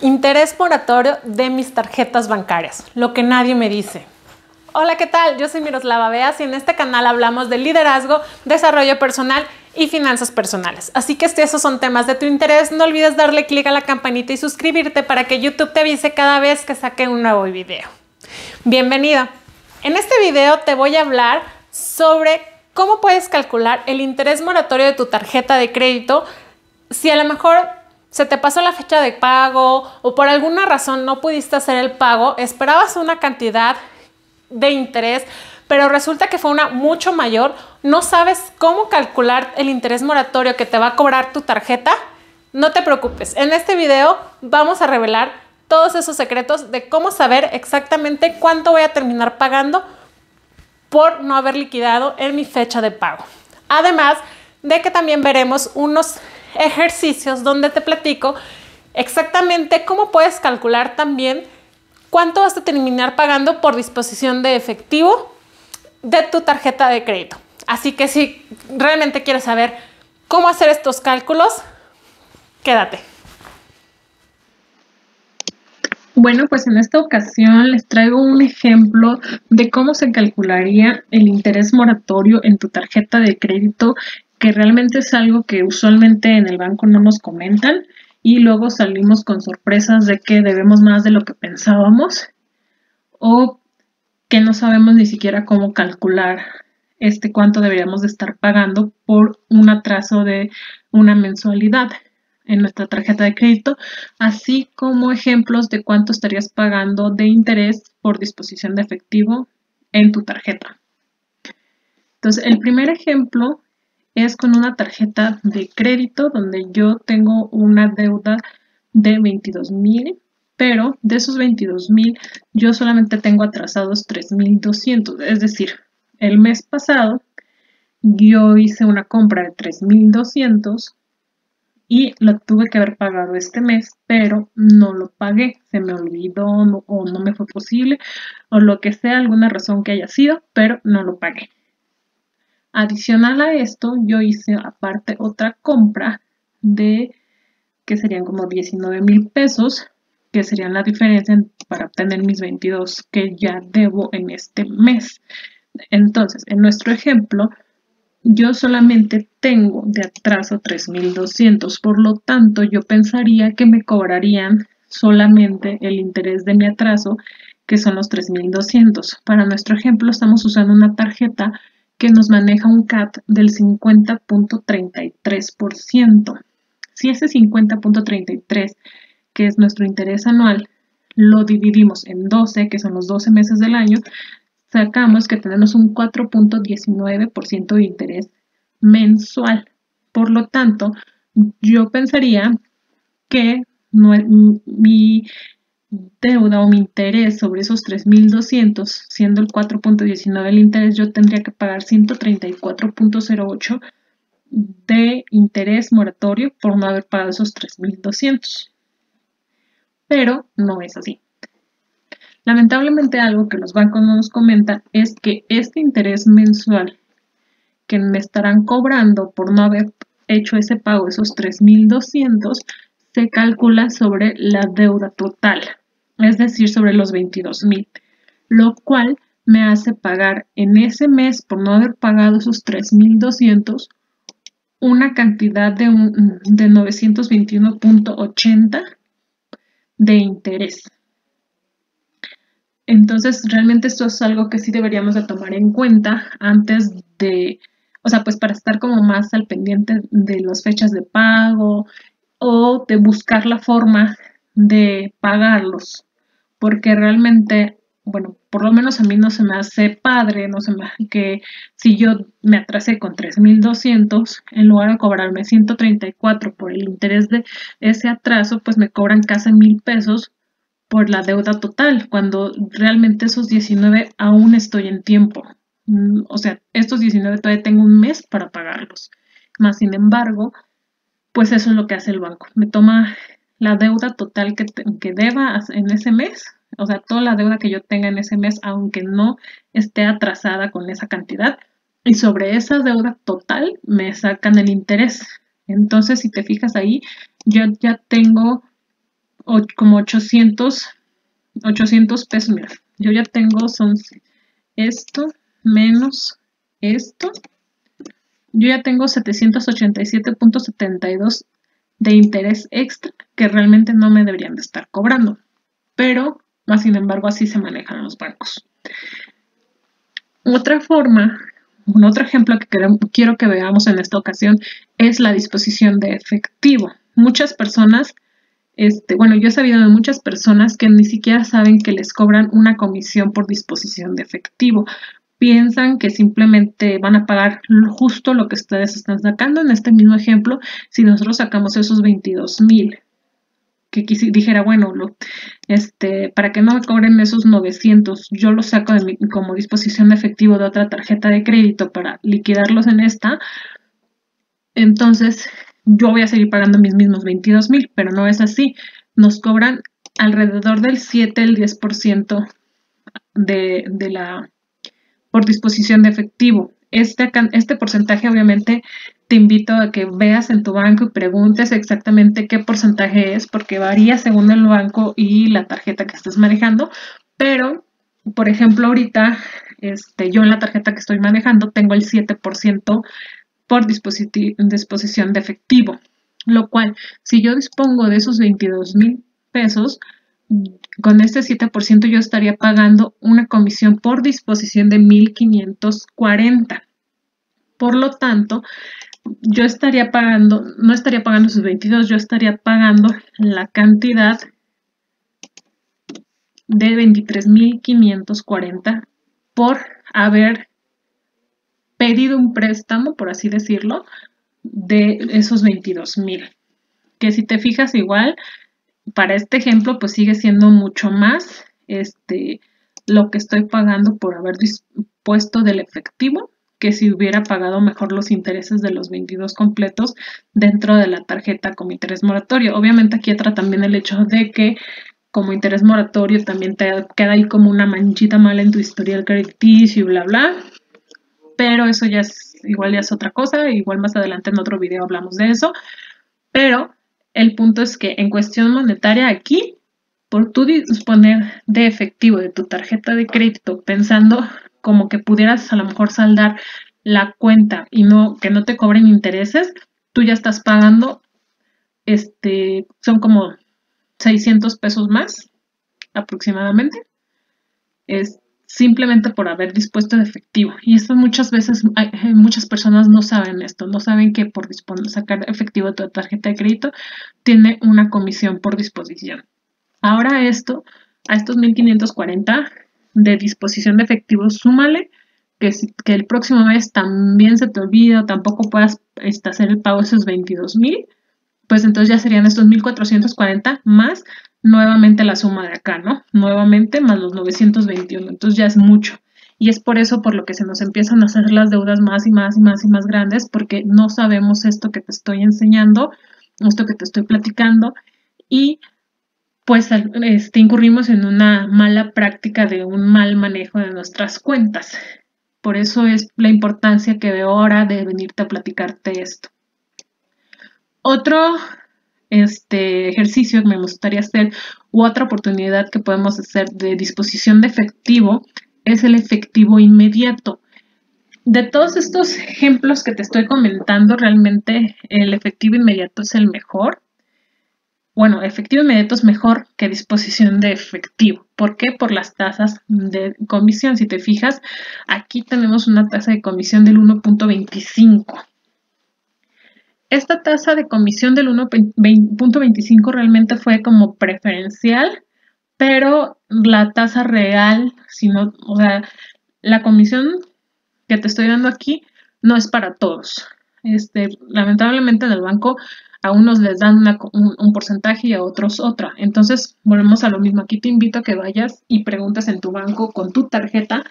Interés moratorio de mis tarjetas bancarias, lo que nadie me dice. Hola, ¿qué tal? Yo soy Miroslava Beas y en este canal hablamos de liderazgo, desarrollo personal y finanzas personales. Así que si esos son temas de tu interés, no olvides darle clic a la campanita y suscribirte para que YouTube te avise cada vez que saque un nuevo video. Bienvenido. En este video te voy a hablar sobre cómo puedes calcular el interés moratorio de tu tarjeta de crédito si a lo mejor se te pasó la fecha de pago o por alguna razón no pudiste hacer el pago, esperabas una cantidad de interés, pero resulta que fue una mucho mayor, no sabes cómo calcular el interés moratorio que te va a cobrar tu tarjeta, no te preocupes. En este video vamos a revelar todos esos secretos de cómo saber exactamente cuánto voy a terminar pagando por no haber liquidado en mi fecha de pago. Además de que también veremos unos ejercicios donde te platico exactamente cómo puedes calcular también cuánto vas a terminar pagando por disposición de efectivo de tu tarjeta de crédito. Así que si realmente quieres saber cómo hacer estos cálculos, quédate. Bueno, pues en esta ocasión les traigo un ejemplo de cómo se calcularía el interés moratorio en tu tarjeta de crédito que realmente es algo que usualmente en el banco no nos comentan y luego salimos con sorpresas de que debemos más de lo que pensábamos o que no sabemos ni siquiera cómo calcular este cuánto deberíamos de estar pagando por un atraso de una mensualidad en nuestra tarjeta de crédito, así como ejemplos de cuánto estarías pagando de interés por disposición de efectivo en tu tarjeta. Entonces, el primer ejemplo es con una tarjeta de crédito donde yo tengo una deuda de 22 mil, pero de esos 22 mil yo solamente tengo atrasados 3.200, es decir, el mes pasado yo hice una compra de 3.200 y lo tuve que haber pagado este mes, pero no lo pagué, se me olvidó o no me fue posible o lo que sea, alguna razón que haya sido, pero no lo pagué. Adicional a esto, yo hice aparte otra compra de que serían como 19 mil pesos, que serían la diferencia para obtener mis 22 que ya debo en este mes. Entonces, en nuestro ejemplo, yo solamente tengo de atraso 3.200, por lo tanto, yo pensaría que me cobrarían solamente el interés de mi atraso, que son los 3.200. Para nuestro ejemplo, estamos usando una tarjeta que nos maneja un CAT del 50.33%. Si ese 50.33, que es nuestro interés anual, lo dividimos en 12, que son los 12 meses del año, sacamos que tenemos un 4.19% de interés mensual. Por lo tanto, yo pensaría que mi deuda o mi interés sobre esos 3.200, siendo el 4.19 el interés, yo tendría que pagar 134.08 de interés moratorio por no haber pagado esos 3.200. Pero no es así. Lamentablemente algo que los bancos no nos comentan es que este interés mensual que me estarán cobrando por no haber hecho ese pago, esos 3.200, se calcula sobre la deuda total es decir, sobre los 22 mil, lo cual me hace pagar en ese mes, por no haber pagado esos 3.200, una cantidad de, de 921.80 de interés. Entonces, realmente esto es algo que sí deberíamos de tomar en cuenta antes de, o sea, pues para estar como más al pendiente de las fechas de pago o de buscar la forma de pagarlos porque realmente, bueno, por lo menos a mí no se me hace padre, no se me hace que si yo me atrasé con 3.200, en lugar de cobrarme 134 por el interés de ese atraso, pues me cobran casi mil pesos por la deuda total, cuando realmente esos 19 aún estoy en tiempo. Mm, o sea, estos 19 todavía tengo un mes para pagarlos. Más sin embargo, pues eso es lo que hace el banco. Me toma la deuda total que, que deba en ese mes, o sea, toda la deuda que yo tenga en ese mes, aunque no esté atrasada con esa cantidad, y sobre esa deuda total me sacan el interés. Entonces, si te fijas ahí, yo ya tengo como 800, 800 pesos. Mira, yo ya tengo, son esto menos esto. Yo ya tengo 787.72 de interés extra que realmente no me deberían de estar cobrando. Pero, más sin embargo, así se manejan los bancos. Otra forma, un otro ejemplo que quiero que veamos en esta ocasión es la disposición de efectivo. Muchas personas, este, bueno, yo he sabido de muchas personas que ni siquiera saben que les cobran una comisión por disposición de efectivo piensan que simplemente van a pagar justo lo que ustedes están sacando. En este mismo ejemplo, si nosotros sacamos esos 22 mil, que dijera, bueno, lo, este, para que no me cobren esos 900, yo los saco de como disposición de efectivo de otra tarjeta de crédito para liquidarlos en esta, entonces yo voy a seguir pagando mis mismos 22 mil, pero no es así. Nos cobran alrededor del 7, el 10% de, de la por disposición de efectivo. Este, este porcentaje obviamente te invito a que veas en tu banco y preguntes exactamente qué porcentaje es, porque varía según el banco y la tarjeta que estés manejando. Pero, por ejemplo, ahorita este, yo en la tarjeta que estoy manejando tengo el 7% por disposición de efectivo, lo cual si yo dispongo de esos 22 mil pesos, con este 7% yo estaría pagando una comisión por disposición de 1.540. Por lo tanto, yo estaría pagando, no estaría pagando sus 22, yo estaría pagando la cantidad de 23.540 por haber pedido un préstamo, por así decirlo, de esos 22.000. Que si te fijas igual, para este ejemplo, pues sigue siendo mucho más este, lo que estoy pagando por haber dispuesto del efectivo que si hubiera pagado mejor los intereses de los 22 completos dentro de la tarjeta como interés moratorio. Obviamente aquí entra también el hecho de que como interés moratorio también te queda ahí como una manchita mala en tu historial crediticio y bla bla. Pero eso ya es igual ya es otra cosa, igual más adelante en otro video hablamos de eso. Pero el punto es que en cuestión monetaria aquí, por tú disponer de efectivo de tu tarjeta de crédito pensando como que pudieras a lo mejor saldar la cuenta y no que no te cobren intereses, tú ya estás pagando este son como 600 pesos más aproximadamente. Simplemente por haber dispuesto de efectivo. Y esto muchas veces, muchas personas no saben esto, no saben que por disponer, sacar efectivo de tu tarjeta de crédito tiene una comisión por disposición. Ahora esto, a estos 1540 de disposición de efectivo, súmale que, que el próximo mes también se te olvida, tampoco puedas este, hacer el pago de esos 22 mil, pues entonces ya serían estos 1440 más nuevamente la suma de acá, ¿no? Nuevamente más los 921, entonces ya es mucho. Y es por eso por lo que se nos empiezan a hacer las deudas más y más y más y más grandes, porque no sabemos esto que te estoy enseñando, esto que te estoy platicando, y pues este, incurrimos en una mala práctica de un mal manejo de nuestras cuentas. Por eso es la importancia que veo ahora de venirte a platicarte esto. Otro este ejercicio que me gustaría hacer u otra oportunidad que podemos hacer de disposición de efectivo es el efectivo inmediato. De todos estos ejemplos que te estoy comentando, realmente el efectivo inmediato es el mejor. Bueno, efectivo inmediato es mejor que disposición de efectivo. ¿Por qué? Por las tasas de comisión. Si te fijas, aquí tenemos una tasa de comisión del 1.25. Esta tasa de comisión del 1.25 realmente fue como preferencial, pero la tasa real, sino, o sea, la comisión que te estoy dando aquí no es para todos. Este, lamentablemente en el banco a unos les dan un, un, porcentaje y a otros otra. Entonces, volvemos a lo mismo. Aquí te invito a que vayas y preguntes en tu banco con tu tarjeta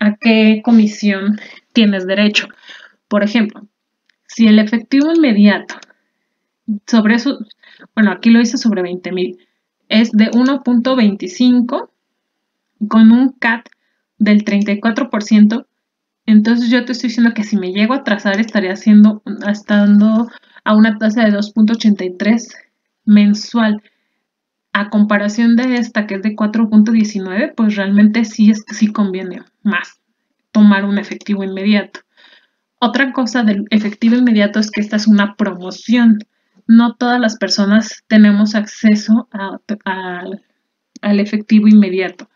a qué comisión tienes derecho. Por ejemplo, si el efectivo inmediato sobre eso, bueno, aquí lo hice sobre 20 mil, es de 1.25 con un CAT del 34%, entonces yo te estoy diciendo que si me llego a trazar estaría haciendo, estando a una tasa de 2.83 mensual. a comparación de esta que es de 4.19, pues realmente sí, es, sí conviene más tomar un efectivo inmediato. Otra cosa del efectivo inmediato es que esta es una promoción. No todas las personas tenemos acceso al efectivo inmediato,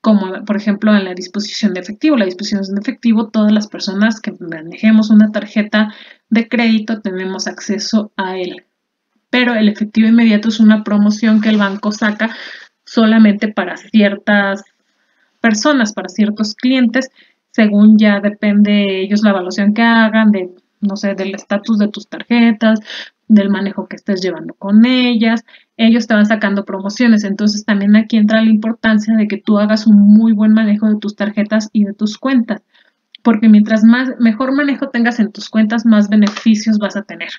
como por ejemplo en la disposición de efectivo. La disposición de efectivo, todas las personas que manejemos una tarjeta de crédito tenemos acceso a él pero el efectivo inmediato es una promoción que el banco saca solamente para ciertas personas, para ciertos clientes, según ya depende ellos la evaluación que hagan, de, no sé, del estatus de tus tarjetas, del manejo que estés llevando con ellas, ellos te van sacando promociones, entonces también aquí entra la importancia de que tú hagas un muy buen manejo de tus tarjetas y de tus cuentas, porque mientras más mejor manejo tengas en tus cuentas, más beneficios vas a tener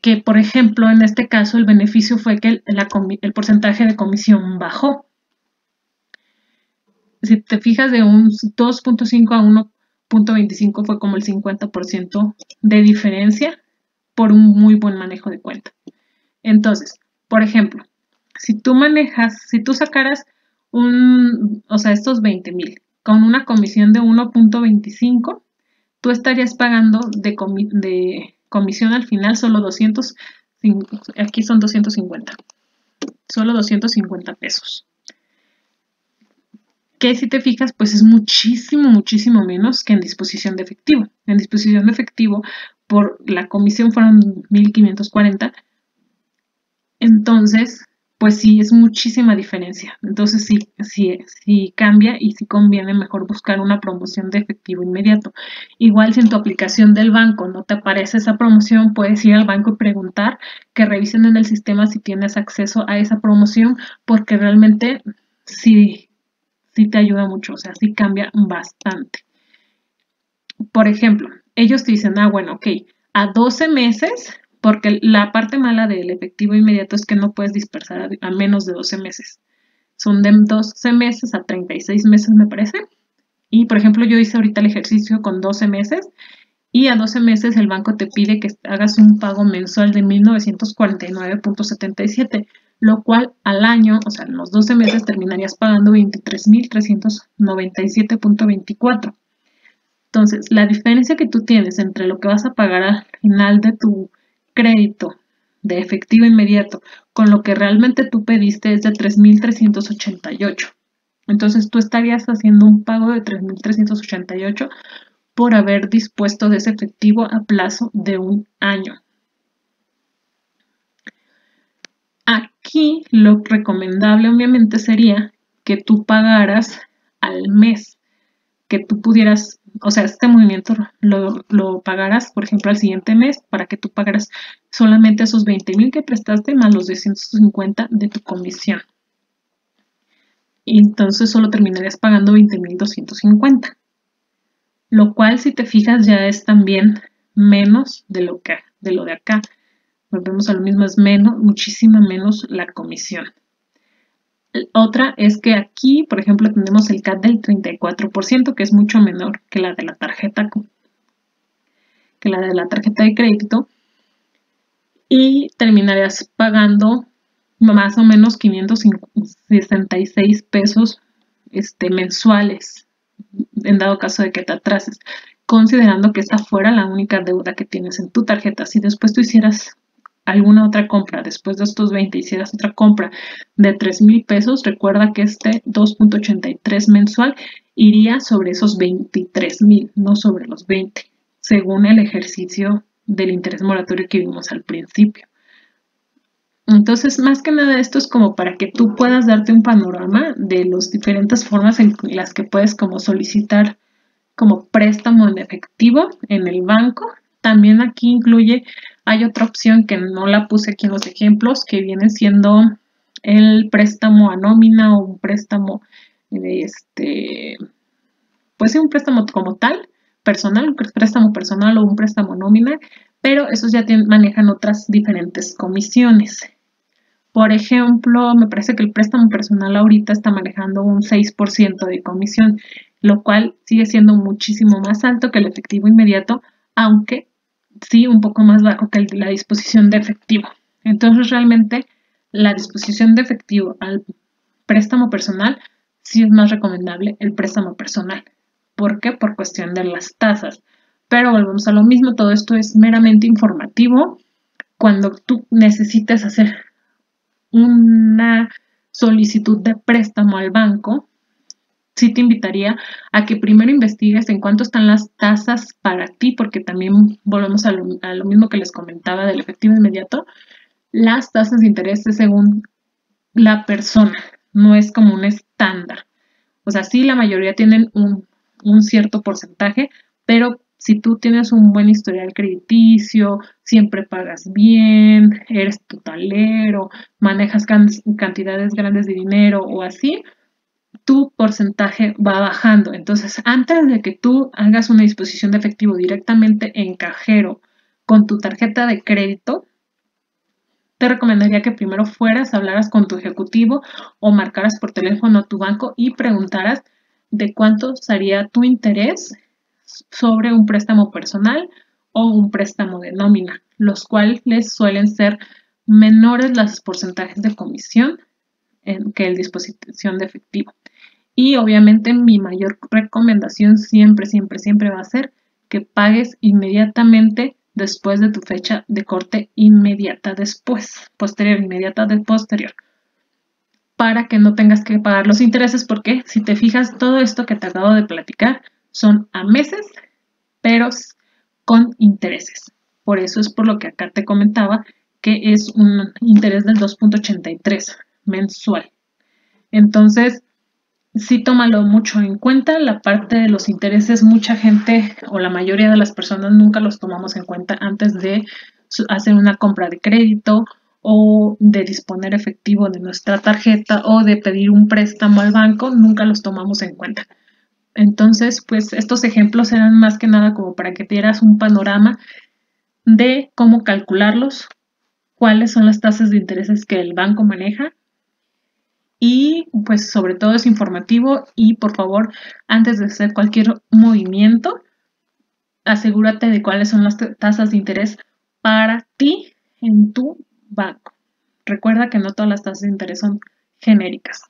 que, por ejemplo, en este caso el beneficio fue que el, porcentaje de comisión bajó. Si te fijas de un 2.5 a 1.25 fue como el 50% de diferencia por un muy buen manejo de cuenta. Entonces, por ejemplo, si tú manejas, si tú sacaras un, o sea, estos 20 mil con una comisión de 1.25, tú estarías pagando de, comisión al final solo 200, aquí son 250, solo 250 pesos. Que si te fijas, pues es muchísimo, muchísimo menos que en disposición de efectivo. En disposición de efectivo, por la comisión fueron 1540. Entonces, pues sí, es muchísima diferencia. Entonces sí, sí, sí cambia y sí conviene mejor buscar una promoción de efectivo inmediato. Igual si en tu aplicación del banco no te aparece esa promoción, puedes ir al banco y preguntar que revisen en el sistema si tienes acceso a esa promoción, porque realmente sí, sí te ayuda mucho, o sea, sí cambia bastante. Por ejemplo, ellos te dicen, ah, bueno, ok, a 12 meses porque la parte mala del efectivo inmediato es que no puedes dispersar a, menos de 12 meses. Son de 12 meses a 36 meses, me parece. Y, por ejemplo, yo hice ahorita el ejercicio con 12 meses y a 12 meses el banco te pide que hagas un pago mensual de 1949.77, lo cual al año, o sea, en los 12 meses terminarías pagando 23.397.24. Entonces, la diferencia que tú tienes entre lo que vas a pagar al final de tu crédito de efectivo inmediato con lo que realmente tú pediste es de 3.388. Entonces tú estarías haciendo un pago de 3.388 por haber dispuesto de ese efectivo a plazo de un año. Aquí lo recomendable obviamente sería que tú pagaras al mes, que tú pudieras o sea, este movimiento lo, lo, pagarás, por ejemplo, al siguiente mes para que tú pagaras solamente esos 20 mil que prestaste más los 250 de tu comisión. Y entonces solo terminarías pagando 20 mil 250. Lo cual, si te fijas, ya es también menos de lo, que, de lo de acá. Volvemos a lo mismo, es menos, muchísima menos la comisión. Otra es que aquí, por ejemplo, tenemos el CAT del 34%, que es mucho menor que la de la tarjeta que la de la tarjeta de crédito y terminarías pagando más o menos 566 pesos este, mensuales en dado caso de que te atrases, considerando que esta fuera la única deuda que tienes en tu tarjeta. Si después tú hicieras alguna otra compra, después de estos 20 hicieras otra compra de 3 mil pesos, recuerda que este 2.83 mensual iría sobre esos 23 mil, no sobre los 20, según el ejercicio del interés moratorio que vimos al principio. Entonces, más que nada, esto es como para que tú puedas darte un panorama de las diferentes formas en las que puedes como solicitar como préstamo en efectivo en el banco. También aquí incluye hay otra opción que no la puse aquí en los ejemplos, que viene siendo el préstamo a nómina o un préstamo, este, puede ser un préstamo como tal, personal, un préstamo personal o un préstamo nómina, pero esos ya manejan otras diferentes comisiones. Por ejemplo, me parece que el préstamo personal ahorita está manejando un 6% de comisión, lo cual sigue siendo muchísimo más alto que el efectivo inmediato, aunque sí un poco más bajo que la disposición de efectivo. Entonces realmente la disposición de efectivo al préstamo personal, sí es más recomendable el préstamo personal. ¿Por qué? Por cuestión de las tasas. Pero volvemos a lo mismo, todo esto es meramente informativo. Cuando tú necesites hacer una solicitud de préstamo al banco, sí te invitaría a que primero investigues en cuánto están las tasas para ti, porque también volvemos a lo, mismo que les comentaba del efectivo inmediato, las tasas de interés según la persona, no es como un estándar. O sea, sí, la mayoría tienen un, un cierto porcentaje, pero si tú tienes un buen historial crediticio, siempre pagas bien, eres totalero, manejas cantidades grandes de dinero o así, tu porcentaje va bajando. Entonces, antes de que tú hagas una disposición de efectivo directamente en cajero con tu tarjeta de crédito, te recomendaría que primero fueras, hablaras con tu ejecutivo o marcaras por teléfono a tu banco y preguntaras de cuánto sería tu interés sobre un préstamo personal o un préstamo de nómina, los cuales suelen ser menores los porcentajes de comisión que el disposición de efectivo. Y obviamente mi mayor recomendación siempre, siempre, siempre va a ser que pagues inmediatamente después de tu fecha de corte inmediata después, posterior, inmediata de posterior, para que no tengas que pagar los intereses porque si te fijas todo esto que te acabo de platicar son a meses, pero con intereses. Por eso es por lo que acá te comentaba que es un interés del 2.83 mensual. Entonces, sí tómalo mucho en cuenta. La parte de los intereses, mucha gente o la mayoría de las personas nunca los tomamos en cuenta antes de hacer una compra de crédito o de disponer efectivo de nuestra tarjeta o de pedir un préstamo al banco, nunca los tomamos en cuenta. Entonces, pues estos ejemplos eran más que nada como para que dieras un panorama de cómo calcularlos, cuáles son las tasas de intereses que el banco maneja y pues sobre todo es informativo y por favor antes de hacer cualquier movimiento asegúrate de cuáles son las tasas de interés para ti en tu banco. Recuerda que no todas las tasas de interés son genéricas.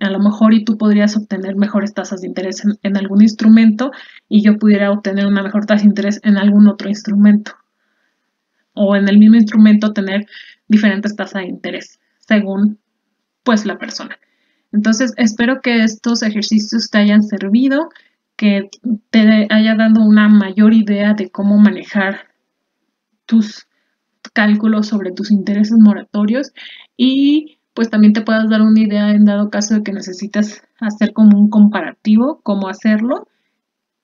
A lo mejor y tú podrías obtener mejores tasas de interés en, algún instrumento y yo pudiera obtener una mejor tasa de interés en algún otro instrumento. O en el mismo instrumento tener diferentes tasas de interés según pues la persona. Entonces, espero que estos ejercicios te hayan servido, que te haya dado una mayor idea de cómo manejar tus cálculos sobre tus intereses moratorios y pues también te puedas dar una idea en dado caso de que necesitas hacer como un comparativo, cómo hacerlo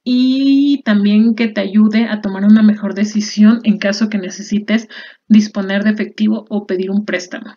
y también que te ayude a tomar una mejor decisión en caso que necesites disponer de efectivo o pedir un préstamo.